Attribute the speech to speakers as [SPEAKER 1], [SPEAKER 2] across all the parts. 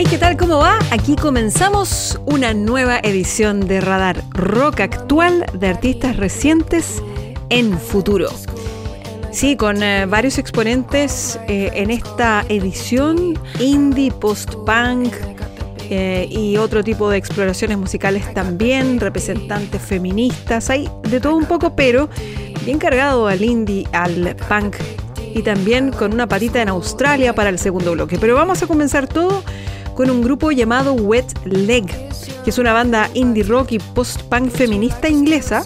[SPEAKER 1] Hey, ¿qué tal? ¿Cómo va? Aquí comenzamos una nueva edición de Radar Rock Actual de artistas recientes en futuro. Sí, con eh, varios exponentes eh, en esta edición indie, post-punk eh, y otro tipo de exploraciones musicales también, representantes feministas, hay de todo un poco, pero bien cargado al indie, al punk y también con una patita en Australia para el segundo bloque. Pero vamos a comenzar todo con un grupo llamado Wet Leg, que es una banda indie rock y post-punk feminista inglesa.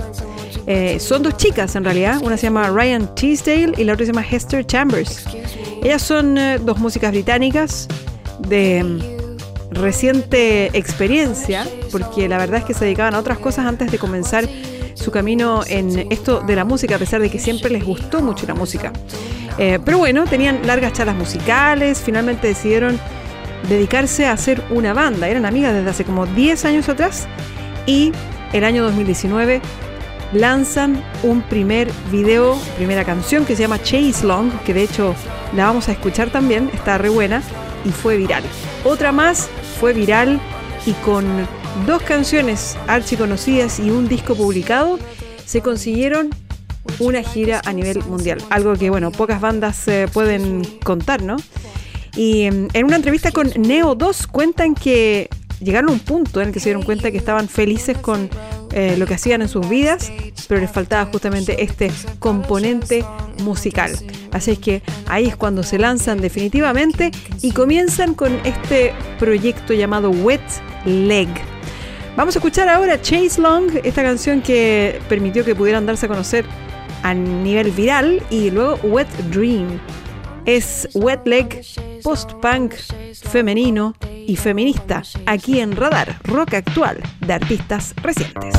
[SPEAKER 1] Eh, son dos chicas en realidad, una se llama Ryan Teasdale y la otra se llama Hester Chambers. Ellas son eh, dos músicas británicas de mm, reciente experiencia, porque la verdad es que se dedicaban a otras cosas antes de comenzar su camino en esto de la música, a pesar de que siempre les gustó mucho la música. Eh, pero bueno, tenían largas charlas musicales, finalmente decidieron dedicarse a hacer una banda. Eran amigas desde hace como 10 años atrás y el año 2019 lanzan un primer video, primera canción que se llama Chase Long, que de hecho la vamos a escuchar también, está re buena y fue viral. Otra más fue viral y con dos canciones archiconocidas y un disco publicado se consiguieron una gira a nivel mundial. Algo que, bueno, pocas bandas eh, pueden contar, ¿no? Y em, en una entrevista con Neo 2 cuentan que llegaron a un punto en el que se dieron cuenta que estaban felices con eh, lo que hacían en sus vidas, pero les faltaba justamente este componente musical. Así es que ahí es cuando se lanzan definitivamente y comienzan con este proyecto llamado Wet Leg. Vamos a escuchar ahora Chase Long, esta canción que permitió que pudieran darse a conocer a nivel viral, y luego Wet Dream. Es Wet Leg, post-punk, femenino y feminista, aquí en Radar, rock actual de artistas recientes.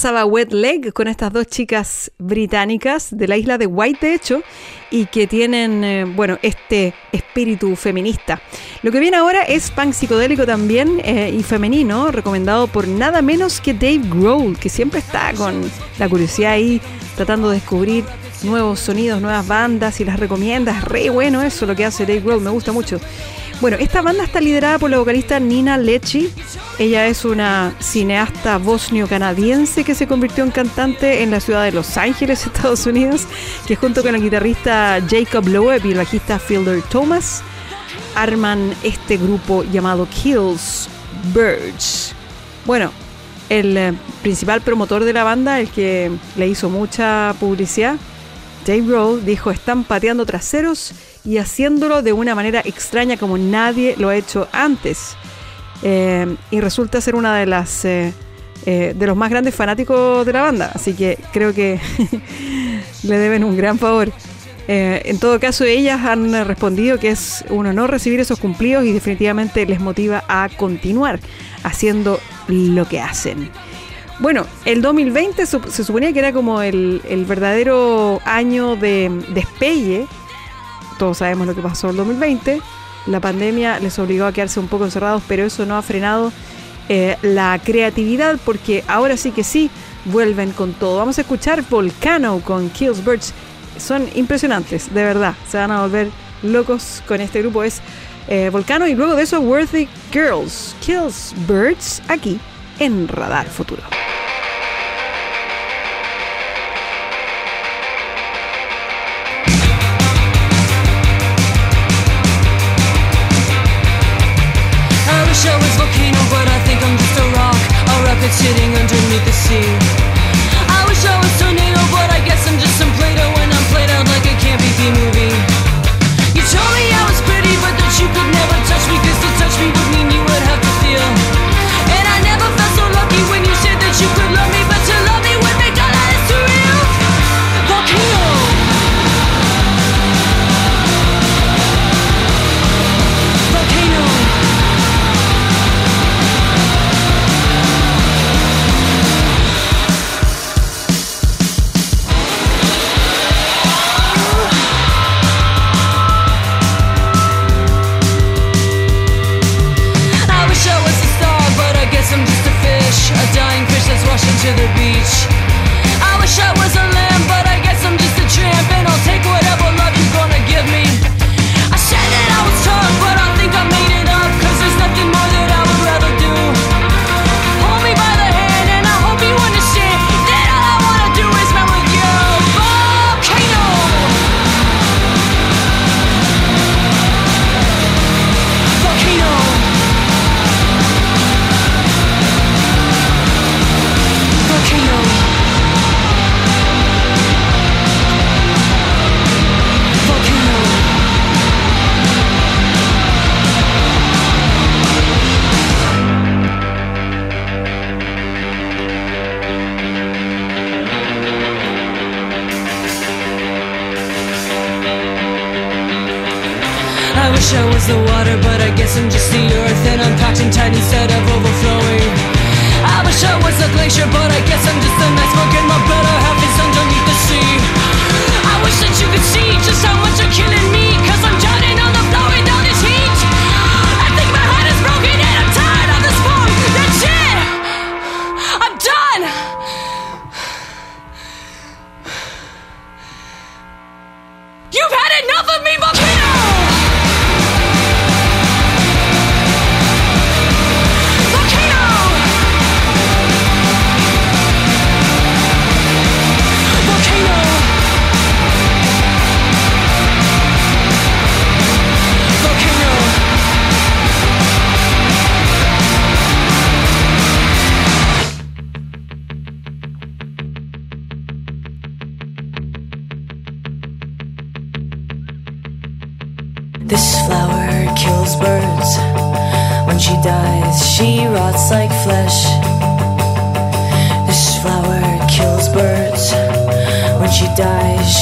[SPEAKER 1] Pasaba Wet Leg con estas dos chicas británicas de la isla de White, de hecho, y que tienen, eh, bueno, este espíritu feminista. Lo que viene ahora es punk psicodélico también eh, y femenino, recomendado por nada menos que Dave Grohl, que siempre está con la curiosidad ahí, tratando de descubrir nuevos sonidos, nuevas bandas y las recomienda. Es re bueno eso lo que hace Dave Grohl, me gusta mucho. Bueno, esta banda está liderada por la vocalista Nina Lechi. Ella es una cineasta bosnio-canadiense que se convirtió en cantante en la ciudad de Los Ángeles, Estados Unidos, que junto con el guitarrista Jacob Loeb y el bajista Fielder Thomas arman este grupo llamado Kills Birds. Bueno, el eh, principal promotor de la banda, el que le hizo mucha publicidad, Dave Grohl, dijo, están pateando traseros y haciéndolo de una manera extraña como nadie lo ha hecho antes. Eh, y resulta ser una de las eh, eh, de los más grandes fanáticos de la banda, así que creo que le deben un gran favor. en todo caso, ellas han respondido que es un honor recibir esos cumplidos y definitivamente les motiva a continuar haciendo lo que hacen. Bueno, el 2020 se suponía que era como el, el verdadero año de despegue todos sabemos lo que pasó en el 2020. La pandemia les obligó a quedarse un poco encerrados, pero eso no ha frenado eh, la creatividad porque ahora sí que sí vuelven con todo. Vamos a escuchar Volcano con Kills Birds. Son impresionantes, de verdad. Se van a volver locos con este grupo. Es eh, Volcano y luego de eso Worthy Girls. Kills Birds aquí en Radar Futuro.
[SPEAKER 2] see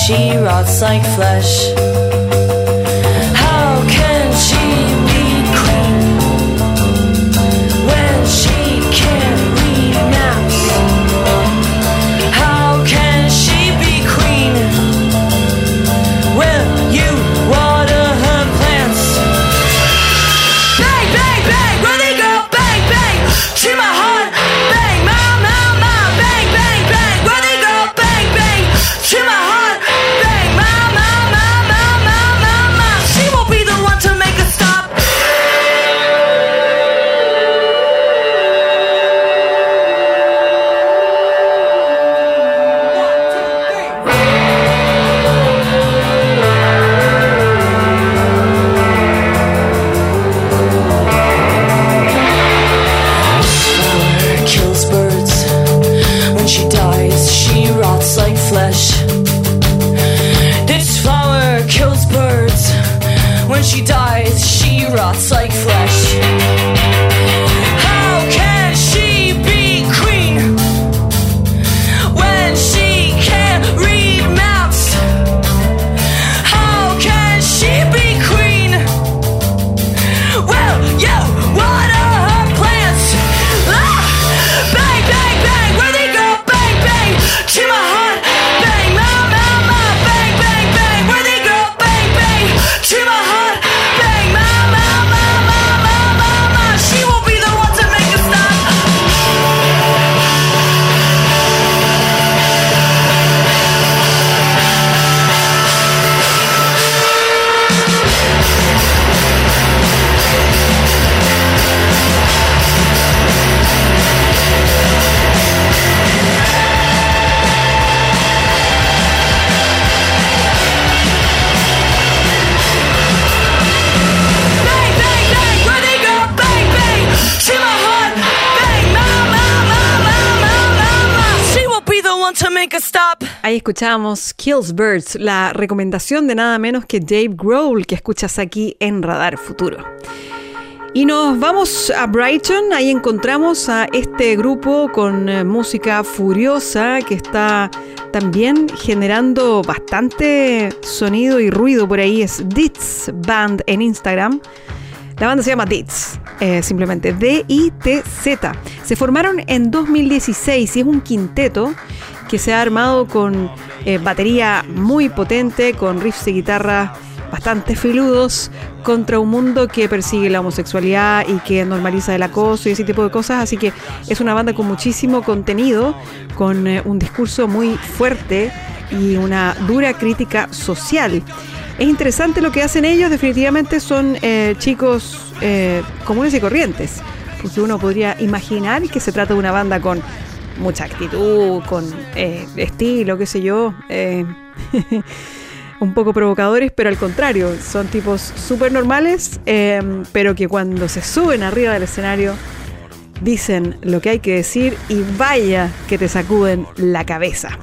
[SPEAKER 2] she rots like flesh.
[SPEAKER 1] Ahí escuchábamos Kills Birds, la recomendación de nada menos que Dave Grohl que escuchas aquí en Radar Futuro. Y nos vamos a Brighton, ahí encontramos a este grupo con eh, música furiosa que está también generando bastante sonido y ruido por ahí, es Dits Band en Instagram. La banda se llama Dits, eh, simplemente D-I-T-Z. Se formaron en 2016 y es un quinteto que se ha armado con eh, batería muy potente, con riffs de guitarra bastante filudos contra un mundo que persigue la homosexualidad y que normaliza el acoso y ese tipo de cosas. Así que es una banda con muchísimo contenido, con eh, un discurso muy fuerte y una dura crítica social. Es interesante lo que hacen ellos, definitivamente son eh, chicos eh, comunes y corrientes, porque uno podría imaginar que se trata de una banda con mucha actitud, con eh, estilo, qué sé yo, un poco provocadores, pero al contrario, son tipos súper normales, pero que cuando se suben arriba del escenario dicen lo que hay que decir y vaya que te sacuden la cabeza.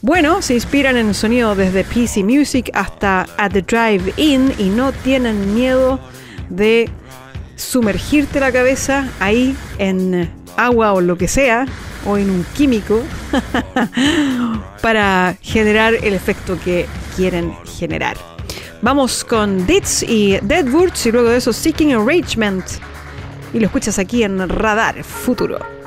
[SPEAKER 1] Bueno, se inspiran en sonido desde PC Music hasta At the Drive-In y no tienen miedo de sumergirte la cabeza ahí en agua o lo que sea, o en un químico, para generar el efecto que quieren generar.
[SPEAKER 3] Vamos con Ditz y Deadwoods y luego de eso Seeking Arrangement. Y lo escuchas aquí en Radar Futuro.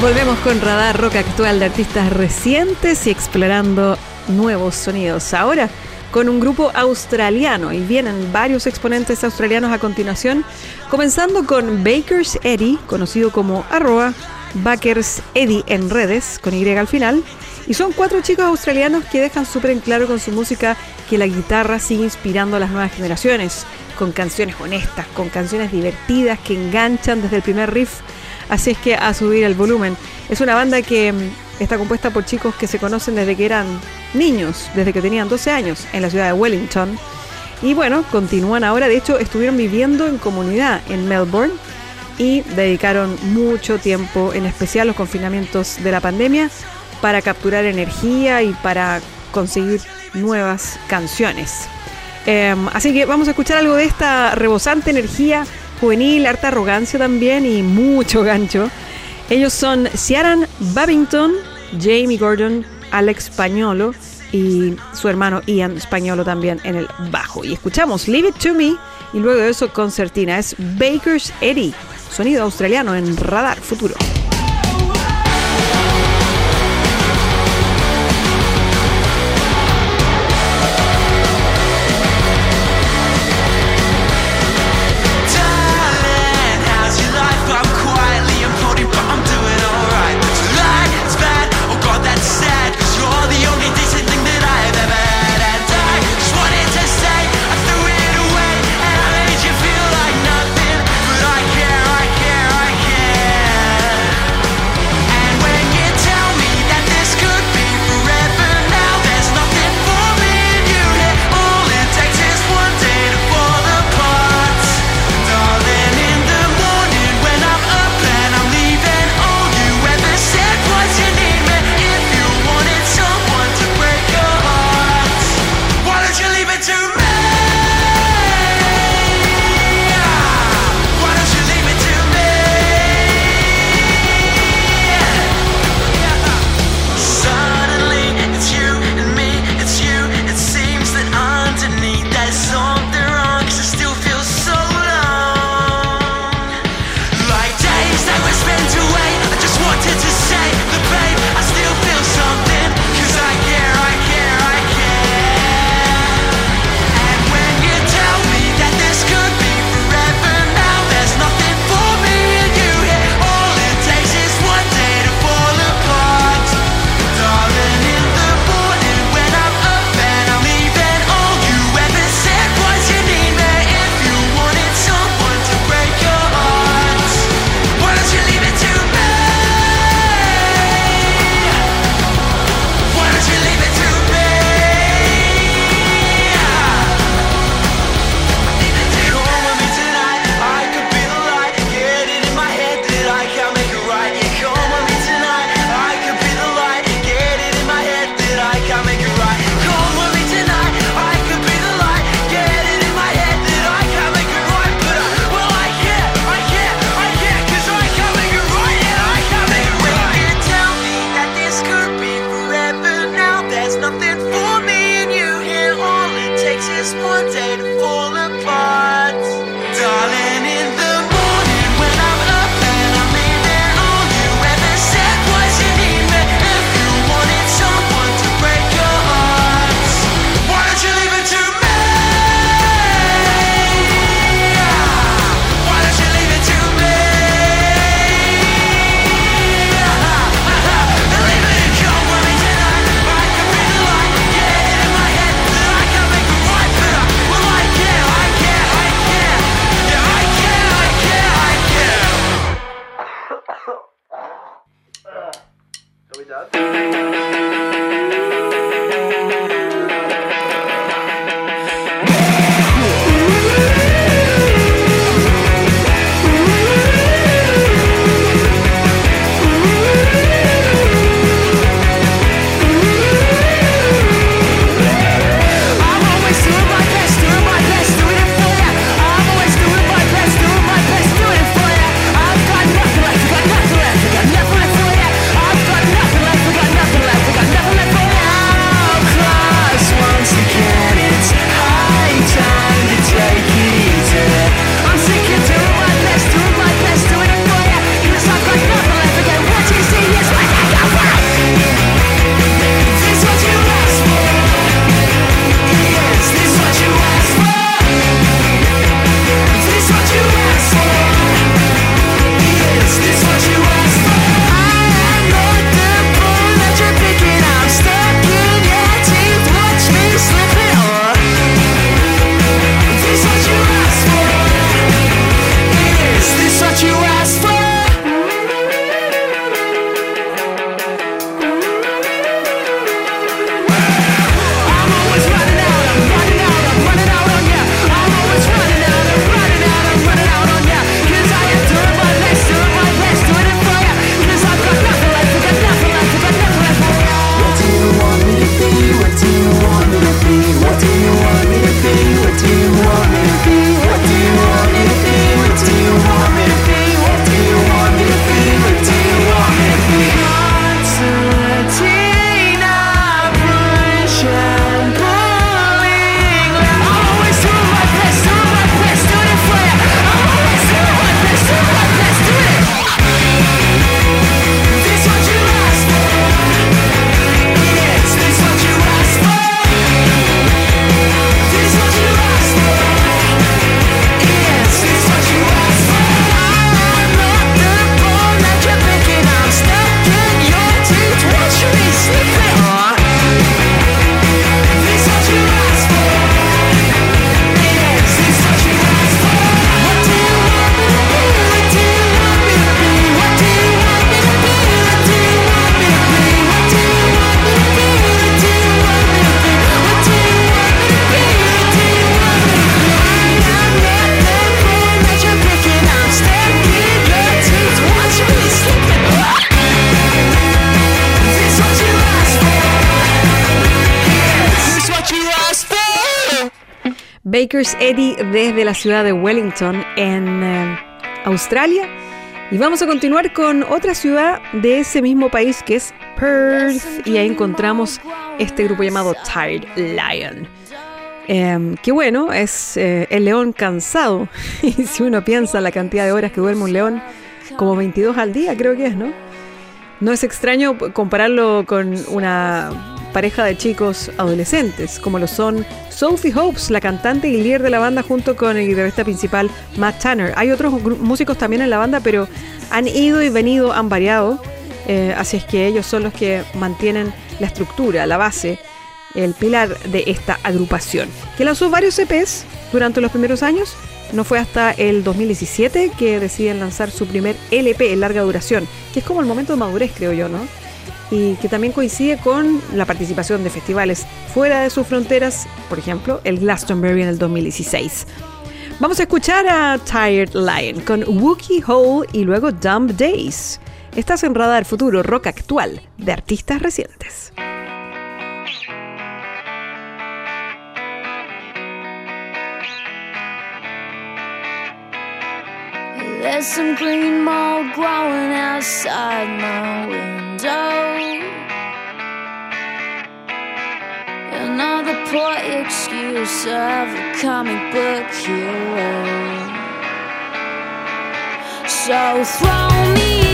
[SPEAKER 3] Volvemos con Radar Rock actual de artistas recientes y explorando nuevos sonidos. Ahora con un grupo australiano y vienen varios exponentes australianos a continuación, comenzando con Bakers Eddie, conocido como arroba Bakers Eddie en redes, con Y al final. Y son cuatro chicos australianos que dejan súper en claro con su música que la guitarra sigue inspirando a las nuevas generaciones, con canciones honestas, con canciones divertidas que enganchan desde el primer riff Así es que a subir el volumen. Es una banda que mm, está compuesta por chicos que se conocen desde que eran niños, desde que tenían 12 años, en la ciudad de Wellington. Y bueno, continúan ahora. De hecho, estuvieron viviendo en comunidad en Melbourne y dedicaron mucho tiempo, en especial los confinamientos de la pandemia, para capturar energía y para conseguir nuevas canciones. Em, así que vamos a escuchar algo de esta rebosante energía juvenil, harta arrogancia también y mucho gancho. Ellos son Ciaran Babington, Jamie Gordon, Alex Pañolo y su hermano Ian Spagnolo también en el bajo. Y escuchamos Leave It To Me y luego de eso concertina. Es Baker's Eddie, sonido australiano en Radar Futuro.
[SPEAKER 1] Eddie desde la ciudad de Wellington en eh, Australia. Y vamos a continuar con otra ciudad de ese mismo país que es Perth. Y ahí encontramos este grupo llamado Tired Lion. Eh, que bueno, es eh, el león cansado. y si uno piensa la cantidad de horas que duerme un león, como 22 al día creo que es, ¿no? No es extraño compararlo con una pareja de chicos adolescentes, como lo son Sophie Hopes, la cantante y líder de la banda, junto con el guitarrista principal Matt Tanner. Hay otros músicos también en la banda, pero han ido y venido, han variado, eh, así es que ellos son los que mantienen la estructura, la base, el pilar de esta agrupación, que lanzó varios EPs durante los primeros años. No fue hasta el 2017 que deciden lanzar su primer LP en larga duración, que es como el momento de madurez, creo yo, ¿no? Y que también coincide con la participación de festivales fuera de sus fronteras, por ejemplo, el Glastonbury en el 2016. Vamos a escuchar a Tired Lion con Wookie Hole y luego Dumb Days. Estás en Radar Futuro Rock Actual de artistas recientes.
[SPEAKER 2] Another poor excuse of a comic book hero. So throw me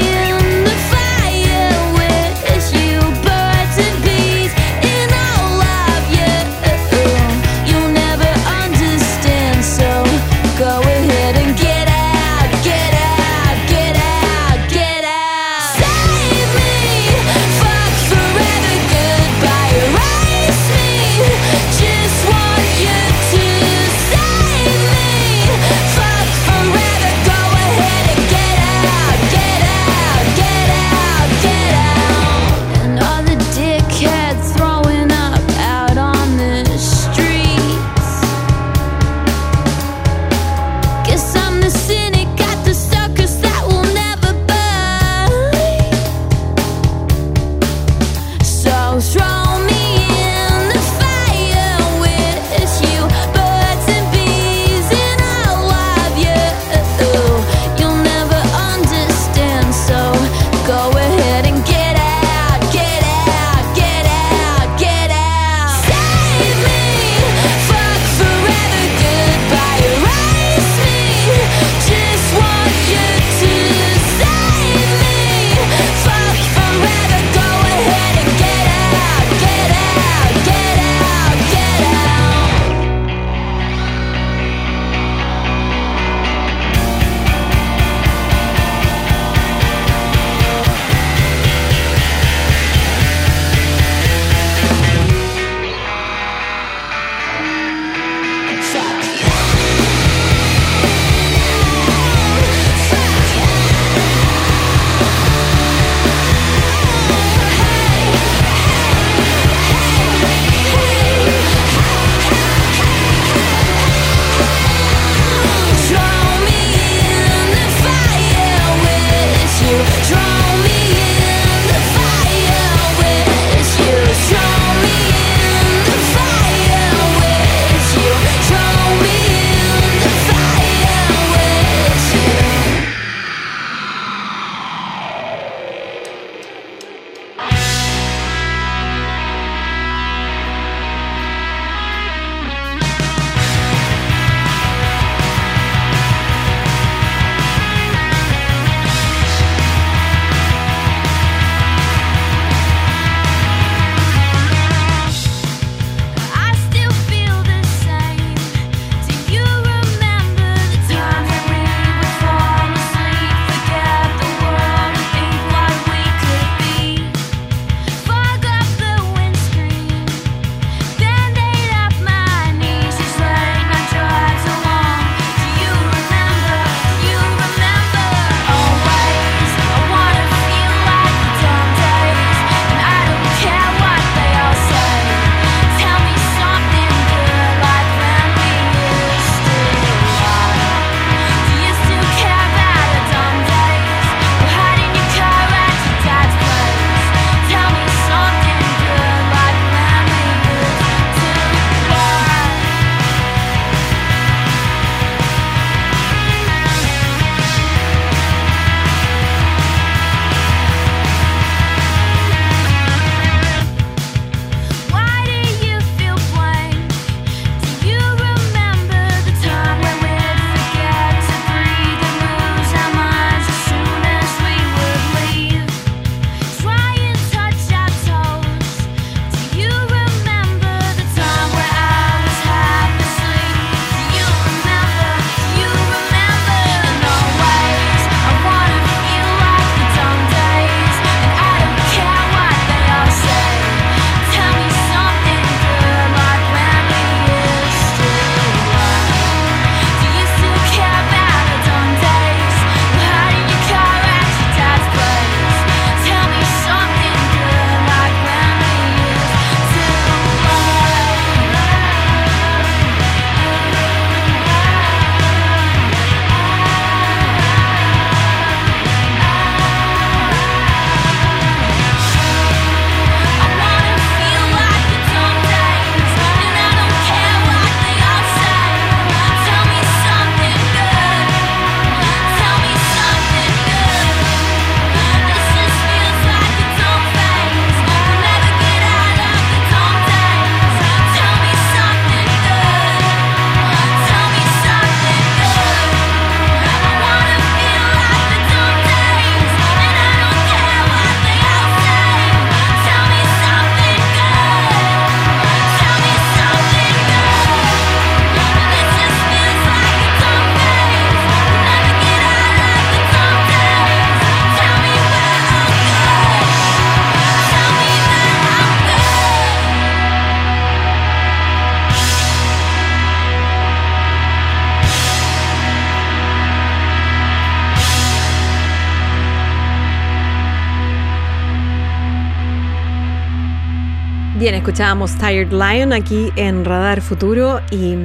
[SPEAKER 1] Bien, escuchábamos Tired Lion aquí en Radar Futuro y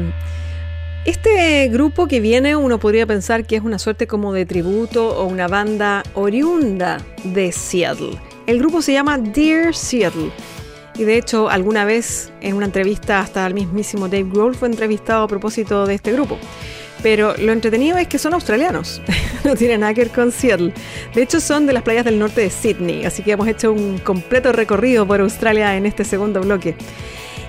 [SPEAKER 1] este grupo que viene uno podría pensar que es una suerte como de tributo o una banda oriunda de Seattle. El grupo se llama Dear Seattle y de hecho alguna vez en una entrevista hasta el mismísimo Dave Grohl fue entrevistado a propósito de este grupo. Pero lo entretenido es que son australianos, no tienen nada que ver con Seattle. De hecho, son de las playas del norte de Sydney, así que hemos hecho un completo recorrido por Australia en este segundo bloque.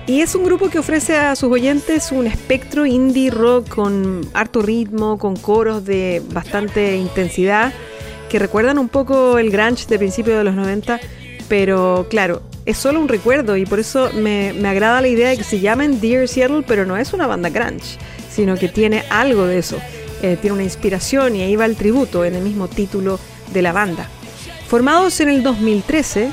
[SPEAKER 1] Y es un grupo que ofrece a sus oyentes un espectro indie rock con harto ritmo, con coros de bastante intensidad, que recuerdan un poco el grunge de principios de los 90, pero claro, es solo un recuerdo y por eso me, me agrada la idea de que se llamen Dear Seattle, pero no es una banda grunge sino que tiene algo de eso. Eh, tiene una inspiración y ahí va el tributo en el mismo título de la banda. Formados en el 2013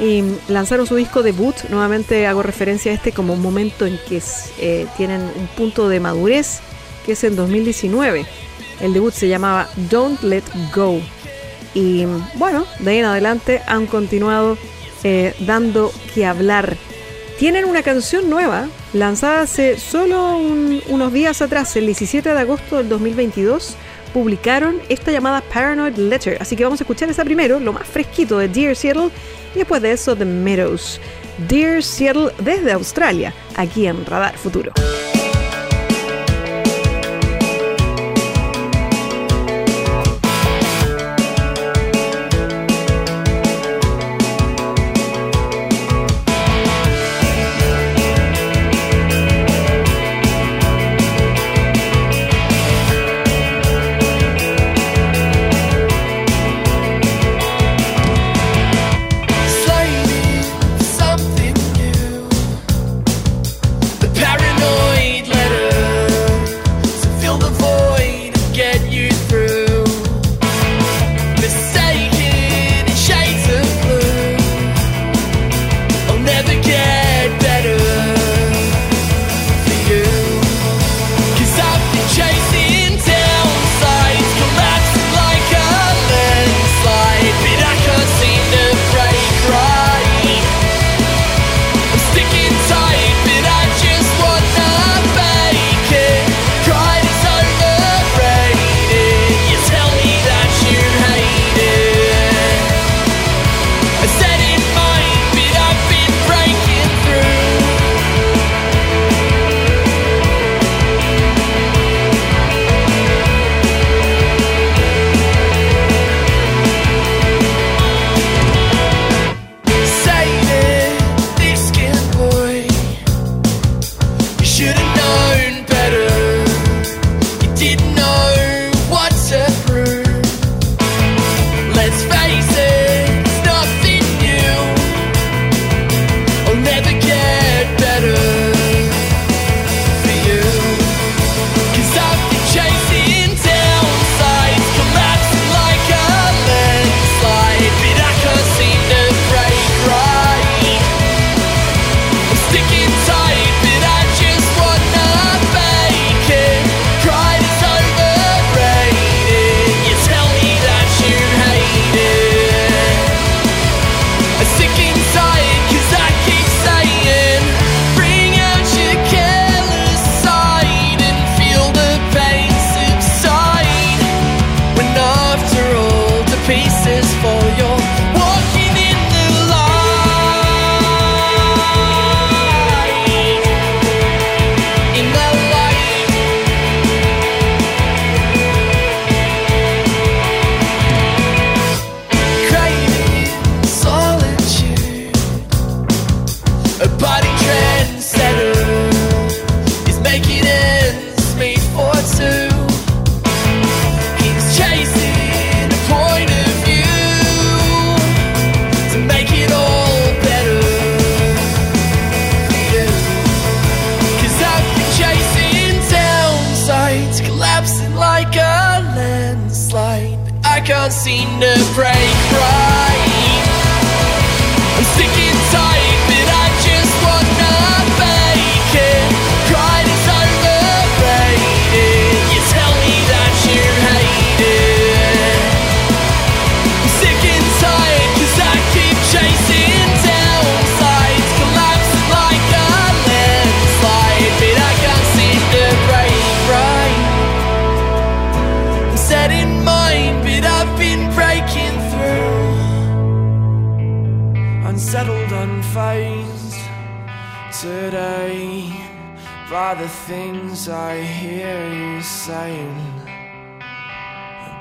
[SPEAKER 1] y lanzaron su disco debut, nuevamente hago referencia a este como un momento en que eh, tienen un punto de madurez, que es en 2019. El debut se llamaba Don't Let Go. Y bueno, de ahí en adelante han continuado eh, dando que hablar tienen una canción nueva, lanzada hace solo unos días atrás, el 17 de agosto del 2022. Publicaron esta llamada Paranoid Letter. Así que vamos a escuchar esa primero, lo más fresquito de Dear Seattle, y después de eso The Meadows. Dear Seattle desde Australia, aquí en Radar Futuro.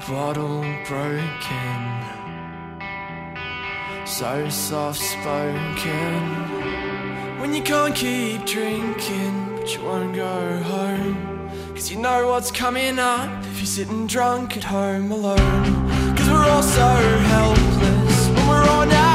[SPEAKER 3] Bottle broken, so soft spoken. When you can't keep drinking, but you won't go home. Cause you know what's coming up if you're sitting drunk at home alone. Cause we're all so helpless when we're on our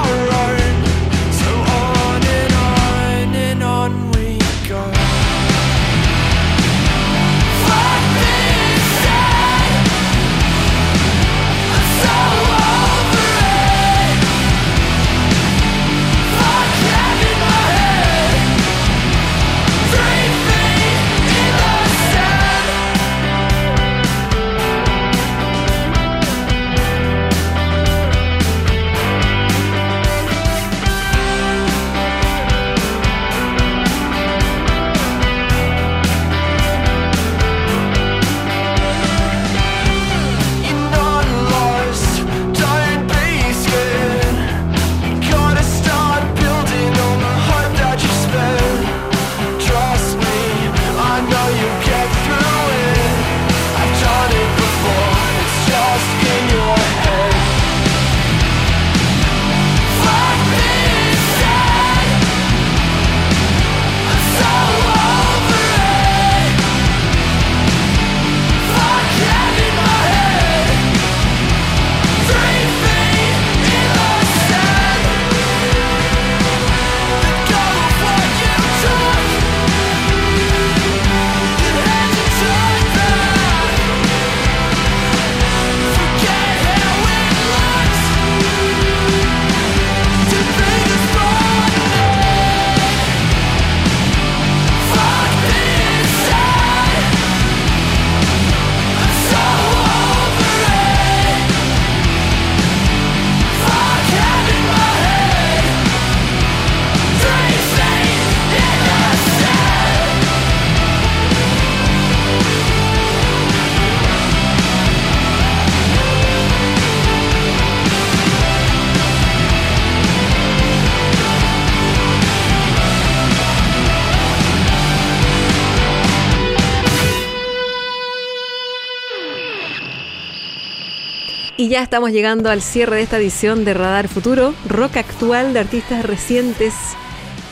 [SPEAKER 1] Y ya estamos llegando al cierre de esta edición de Radar Futuro, rock actual de artistas recientes.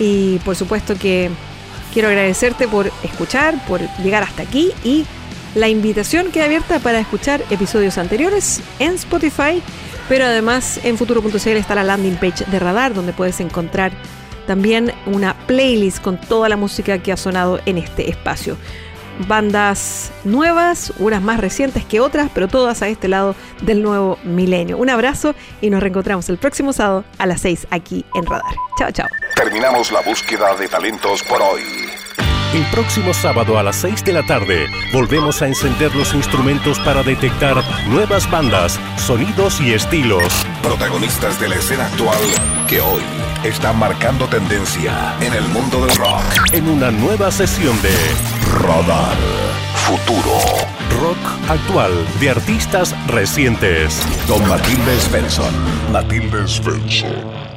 [SPEAKER 1] Y por supuesto que quiero agradecerte por escuchar, por llegar hasta aquí y la invitación queda abierta para escuchar episodios anteriores en Spotify, pero además en futuro.cl está la landing page de Radar donde puedes encontrar también una playlist con toda la música que ha sonado en este espacio bandas nuevas, unas más recientes que otras, pero todas a este lado del nuevo milenio. Un abrazo y nos reencontramos el próximo sábado a las 6 aquí en Radar. Chao, chao.
[SPEAKER 4] Terminamos la búsqueda de talentos por hoy.
[SPEAKER 5] El próximo sábado a las 6 de la tarde volvemos a encender los instrumentos para detectar nuevas bandas, sonidos y estilos.
[SPEAKER 4] Protagonistas de la escena actual que hoy están marcando tendencia en el mundo del rock.
[SPEAKER 5] En una nueva sesión de
[SPEAKER 4] Radar Futuro.
[SPEAKER 5] rock actual de artistas recientes.
[SPEAKER 4] Con Matilde Svensson. Matilde Svensson.